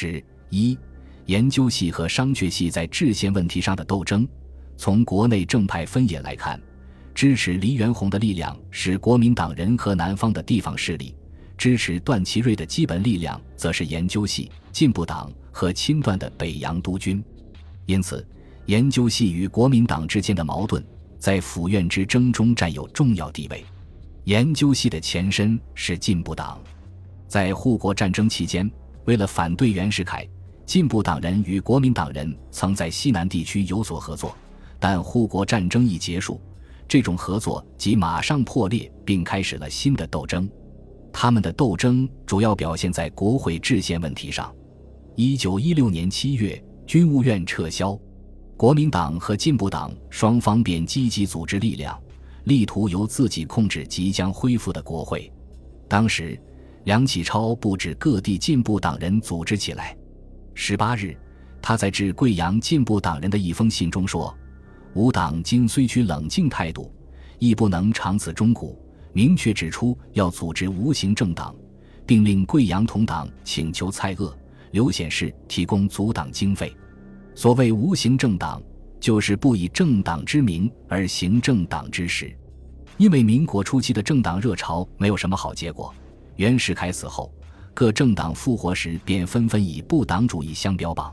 十一，研究系和商榷系在制宪问题上的斗争。从国内正派分野来看，支持黎元洪的力量是国民党人和南方的地方势力；支持段祺瑞的基本力量则是研究系、进步党和亲段的北洋督军。因此，研究系与国民党之间的矛盾在府院之争中占有重要地位。研究系的前身是进步党，在护国战争期间，为了反对袁世凯，进步党人与国民党人曾在西南地区有所合作。但护国战争一结束，这种合作即马上破裂，并开始了新的斗争。他们的斗争主要表现在国会制宪问题上。一九一六年七月，军务院撤销，国民党和进步党双方便积极组织力量，力图由自己控制即将恢复的国会。当时，梁启超布置各地进步党人组织起来。十八日，他在致贵阳进步党人的一封信中说。吾党今虽取冷静态度，亦不能长此中古。明确指出要组织无形政党，并令贵阳同党请求蔡锷、刘显世提供阻党经费。所谓无形政党，就是不以政党之名而行政党之实。因为民国初期的政党热潮没有什么好结果，袁世凯死后，各政党复活时便纷纷以不党主义相标榜。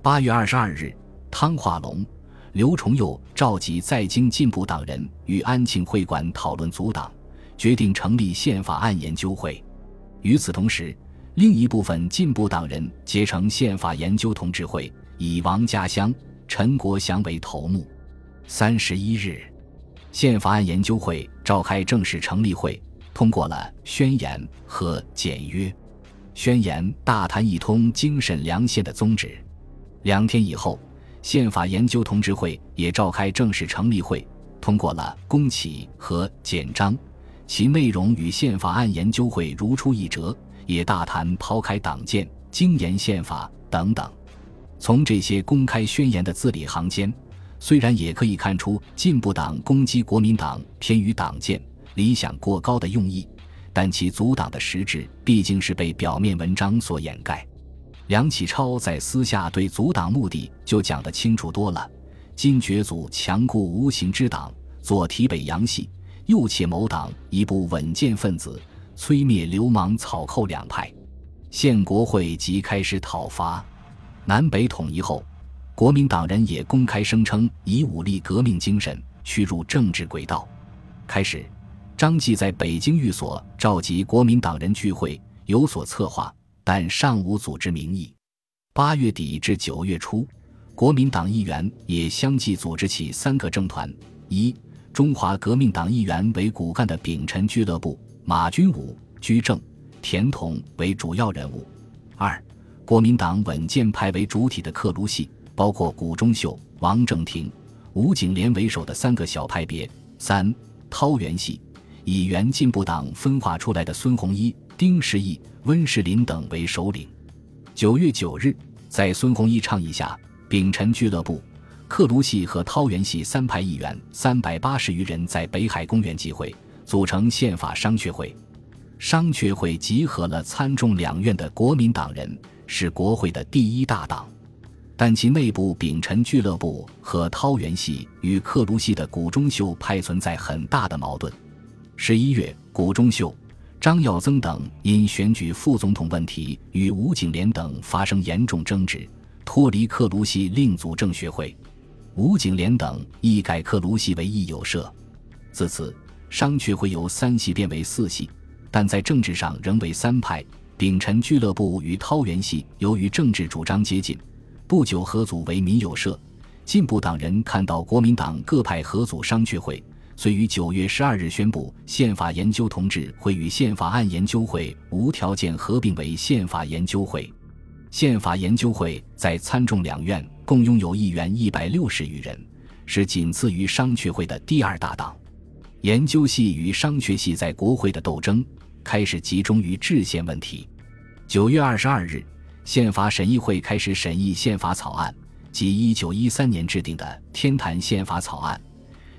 八月二十二日，汤化龙。刘崇佑召集在京进步党人与安庆会馆讨论阻党，决定成立宪法案研究会。与此同时，另一部分进步党人结成宪法研究同志会，以王家乡、陈国祥为头目。三十一日，宪法案研究会召开正式成立会，通过了宣言和简约。宣言大谈一通精神良宪的宗旨。两天以后。宪法研究同志会也召开正式成立会，通过了公启和简章，其内容与宪法案研究会如出一辙，也大谈抛开党建、精研宪法等等。从这些公开宣言的字里行间，虽然也可以看出进步党攻击国民党偏于党建、理想过高的用意，但其阻挡的实质毕竟是被表面文章所掩盖。梁启超在私下对阻挡目的就讲得清楚多了。今觉阻强固无形之党，左提北洋系，右且谋党一部稳健分子，摧灭流氓草寇两派。县国会即开始讨伐。南北统一后，国民党人也公开声称以武力革命精神驱入政治轨道。开始，张继在北京寓所召集国民党人聚会，有所策划。但尚无组织名义。八月底至九月初，国民党议员也相继组织起三个政团：一、中华革命党议员为骨干的丙辰俱乐部，马君武、居正、田同为主要人物；二、国民党稳健派为主体的克卢系，包括谷中秀、王正廷、吴景莲为首的三个小派别；三、桃园系，以原进步党分化出来的孙洪一、丁世义。温世林等为首领。九月九日，在孙洪一倡议下，丙辰俱乐部、克卢系和桃园系三派议员三百八十余人在北海公园集会，组成宪法商榷会。商榷会集合了参众两院的国民党人，是国会的第一大党。但其内部丙辰俱乐部和桃园系与克卢系的古中秀派存在很大的矛盾。十一月，谷中秀。张耀增等因选举副总统问题与吴景莲等发生严重争执，脱离克卢西另组政学会。吴景莲等亦改克卢西为义友社。自此，商榷会由三系变为四系，但在政治上仍为三派。丙辰俱乐部与桃园系由于政治主张接近，不久合组为民友社。进步党人看到国民党各派合组商榷会。遂于九月十二日宣布，宪法研究同志会与宪法案研究会无条件合并为宪法研究会。宪法研究会在参众两院共拥有议员一百六十余人，是仅次于商榷会的第二大党。研究系与商榷系在国会的斗争开始集中于制宪问题。九月二十二日，宪法审议会开始审议宪法草案，即一九一三年制定的《天坛宪法》草案。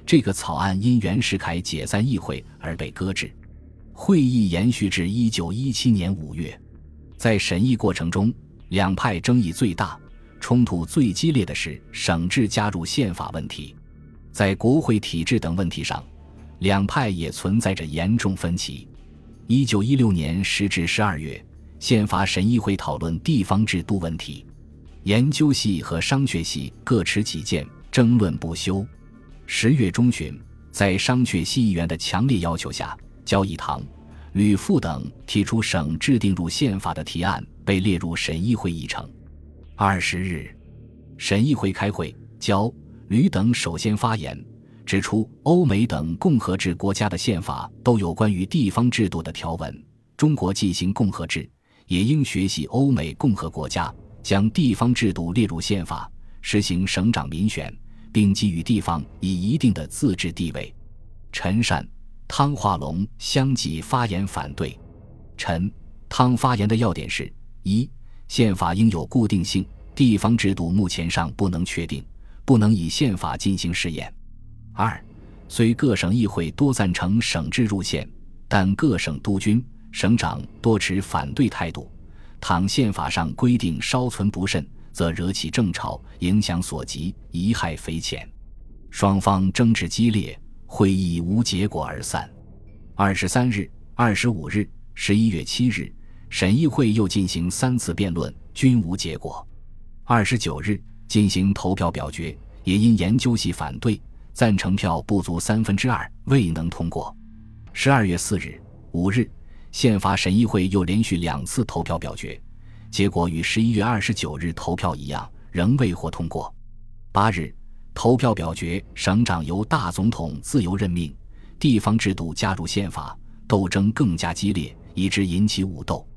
这个草案因袁世凯解散议会而被搁置，会议延续至一九一七年五月。在审议过程中，两派争议最大、冲突最激烈的是省制加入宪法问题。在国会体制等问题上，两派也存在着严重分歧。一九一六年十至十二月，宪法审议会讨论地方制度问题，研究系和商学系各持己见，争论不休。十月中旬，在商榷系议员的强烈要求下，焦义堂、吕复等提出省制定入宪法的提案被列入审议会议程。二十日，审议会开会，焦、吕等首先发言。指出，欧美等共和制国家的宪法都有关于地方制度的条文。中国进行共和制，也应学习欧美共和国家，将地方制度列入宪法，实行省长民选，并给予地方以一定的自治地位。陈善、汤化龙相继发言反对。陈、汤发言的要点是：一、宪法应有固定性，地方制度目前尚不能确定，不能以宪法进行试验。二，虽各省议会多赞成省制入宪，但各省督军、省长多持反对态度。倘宪法上规定稍存不慎，则惹起争吵，影响所及，贻害匪浅。双方争执激烈，会议无结果而散。二十三日、二十五日、十一月七日，审议会又进行三次辩论，均无结果。二十九日进行投票表决，也因研究系反对。赞成票不足三分之二，未能通过。十二月四日、五日，宪法审议会又连续两次投票表决，结果与十一月二十九日投票一样，仍未获通过。八日，投票表决，省长由大总统自由任命，地方制度加入宪法，斗争更加激烈，以致引起武斗。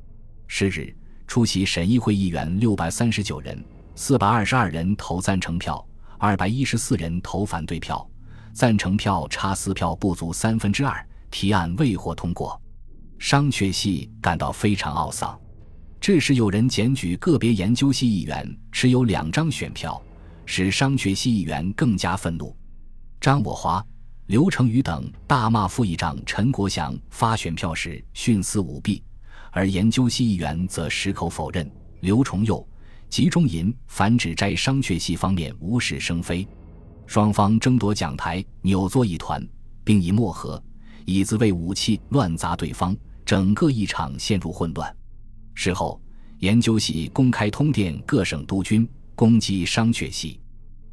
十日，出席审议会议员六百三十九人，四百二十二人投赞成票。二百一十四人投反对票，赞成票差四票不足三分之二，提案未获通过。商榷系感到非常懊丧。这时有人检举个别研究系议员持有两张选票，使商榷系议员更加愤怒。张我华、刘成宇等大骂副议长陈国祥发选票时徇私舞弊，而研究系议员则矢口否认。刘崇佑。集中营反指摘商榷系方面无事生非，双方争夺讲台，扭作一团，并以墨盒、椅子为武器乱砸对方，整个议场陷入混乱。事后，研究系公开通电各省督军，攻击商榷系，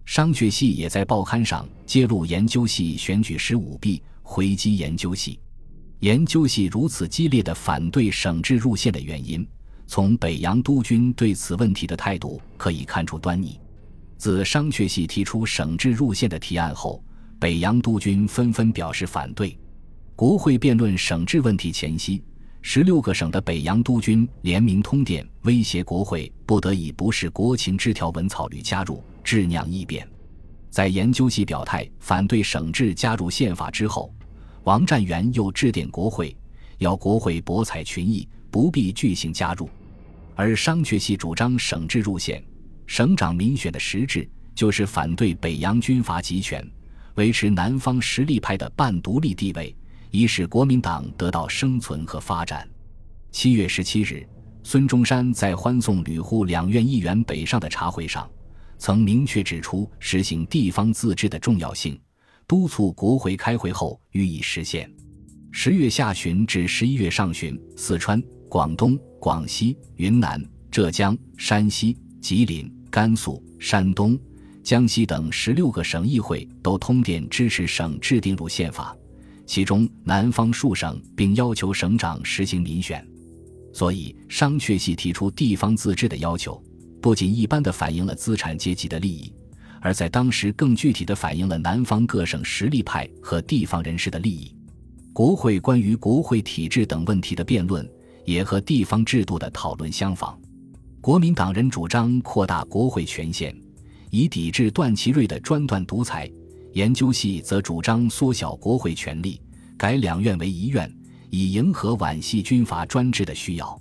商榷系也在报刊上揭露研究系选举时舞弊，回击研究系。研究系如此激烈的反对省制入宪的原因。从北洋督军对此问题的态度可以看出端倪。自商榷系提出省制入宪的提案后，北洋督军纷纷表示反对。国会辩论省制问题前夕，十六个省的北洋督军联名通电，威胁国会不得以不是国情之条文草履加入，致酿异变。在研究系表态反对省制加入宪法之后，王占元又致电国会，要国会博采群议。不必巨行加入，而商榷系主张省制入宪，省长民选的实质就是反对北洋军阀集权，维持南方实力派的半独立地位，以使国民党得到生存和发展。七月十七日，孙中山在欢送吕护两院议员北上的茶会上，曾明确指出实行地方自治的重要性，督促国会开会后予以实现。十月下旬至十一月上旬，四川。广东、广西、云南、浙江、山西、吉林、甘肃、山东、江西等十六个省议会都通电支持省制定入宪法，其中南方数省并要求省长实行民选。所以，商榷系提出地方自治的要求，不仅一般的反映了资产阶级的利益，而在当时更具体的反映了南方各省实力派和地方人士的利益。国会关于国会体制等问题的辩论。也和地方制度的讨论相仿，国民党人主张扩大国会权限，以抵制段祺瑞的专断独裁；研究系则主张缩小国会权力，改两院为一院，以迎合皖系军阀专制的需要。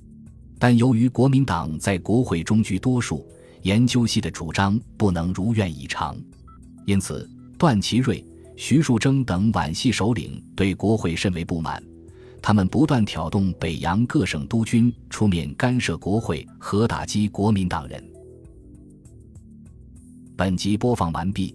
但由于国民党在国会中居多数，研究系的主张不能如愿以偿，因此段祺瑞、徐树铮等皖系首领对国会甚为不满。他们不断挑动北洋各省督军出面干涉国会和打击国民党人。本集播放完毕，